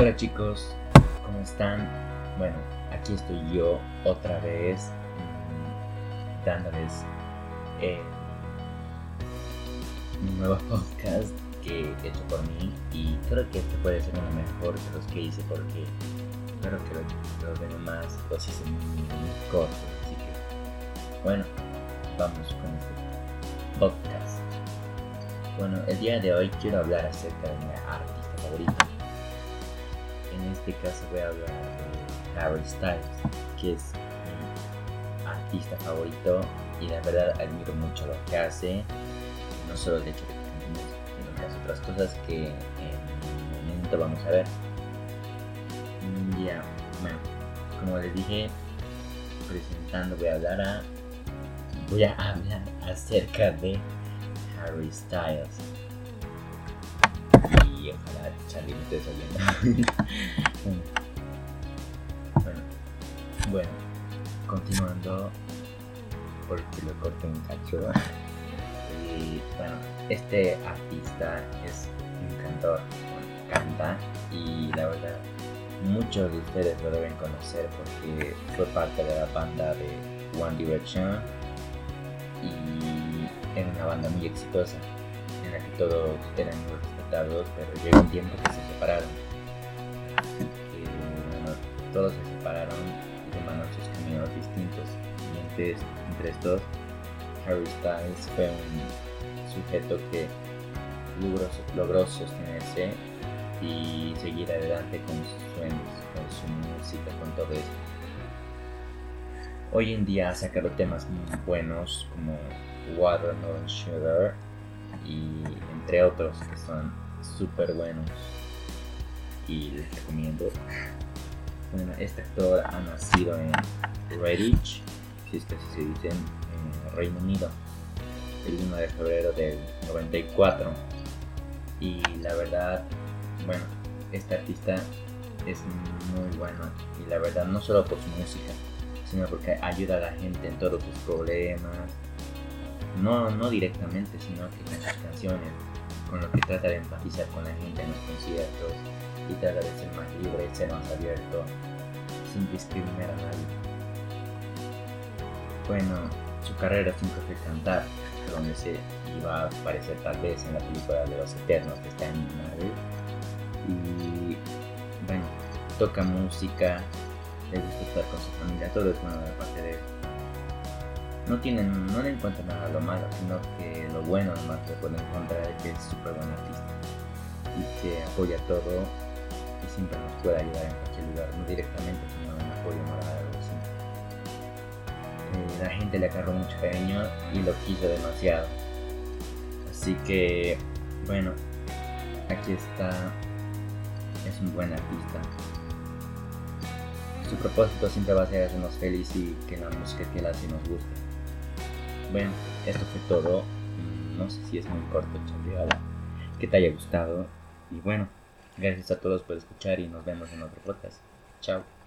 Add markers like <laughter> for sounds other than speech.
Hola chicos, ¿cómo están? Bueno, aquí estoy yo otra vez mmm, dándoles eh, un nuevo <laughs> podcast que he hecho por mí y creo que este puede ser uno mejor que los que hice porque creo que los, los demás los hice muy, muy cortos, así que bueno, vamos con este podcast. Bueno, el día de hoy quiero hablar acerca de mi artista favorito en este caso voy a hablar de Harry Styles, que es mi artista favorito y la verdad admiro mucho lo que hace, no solo el hecho de que sino hace otras cosas que en un momento vamos a ver. Ya, bueno, como les dije, presentando voy a hablar a, voy a hablar acerca de Harry Styles ojalá Charlie me esté saliendo. bueno, <laughs> bueno, continuando, porque lo corté un cacho. Y bueno, este artista es un cantor, canta y la verdad muchos de ustedes lo deben conocer porque fue parte de la banda de One Direction y era una banda muy exitosa en la que todos eran pero llegó un tiempo que se separaron. todos se separaron y tomaron sus caminos distintos. Y entre, entre estos, Harry Styles fue un sujeto que logró, logró sostenerse y seguir adelante con sus sueños, con su música, con todo eso. Hoy en día ha sacado temas muy buenos como Watermelon Sugar y entre otros que son súper buenos y les recomiendo. Bueno, este actor ha nacido en Redditch, si es que así se dice, en Reino Unido, el 1 de febrero del 94. Y la verdad, bueno, este artista es muy bueno y la verdad no solo por su música, sino porque ayuda a la gente en todos sus problemas, no, no directamente, sino que con sus canciones, con lo que trata de empatizar con la gente en los conciertos y trata de ser más libre, ser más abierto, sin discriminar a nadie. Bueno, su carrera siempre fue cantar, donde se iba a aparecer tal vez en la película de los Eternos que está en Marvel. Y bueno, toca música, le gusta estar con su familia, todo es bueno de parte de él no tienen, no le encuentran nada lo malo, sino que lo bueno nomás que pueden encontrar es que es súper buen artista y que apoya todo y siempre nos puede ayudar en cualquier lugar, no directamente, sino en apoyo moral algo así. Eh, la gente le agarró mucho cariño y lo quiso demasiado. Así que, bueno, aquí está, es un buen artista. Su propósito siempre va a ser hacernos felices y que la música que él hace nos guste. Bueno, esto fue todo. Mm, no sé si es muy corto, Charlie. que te haya gustado. Y bueno, gracias a todos por escuchar y nos vemos en otro podcast. Chao.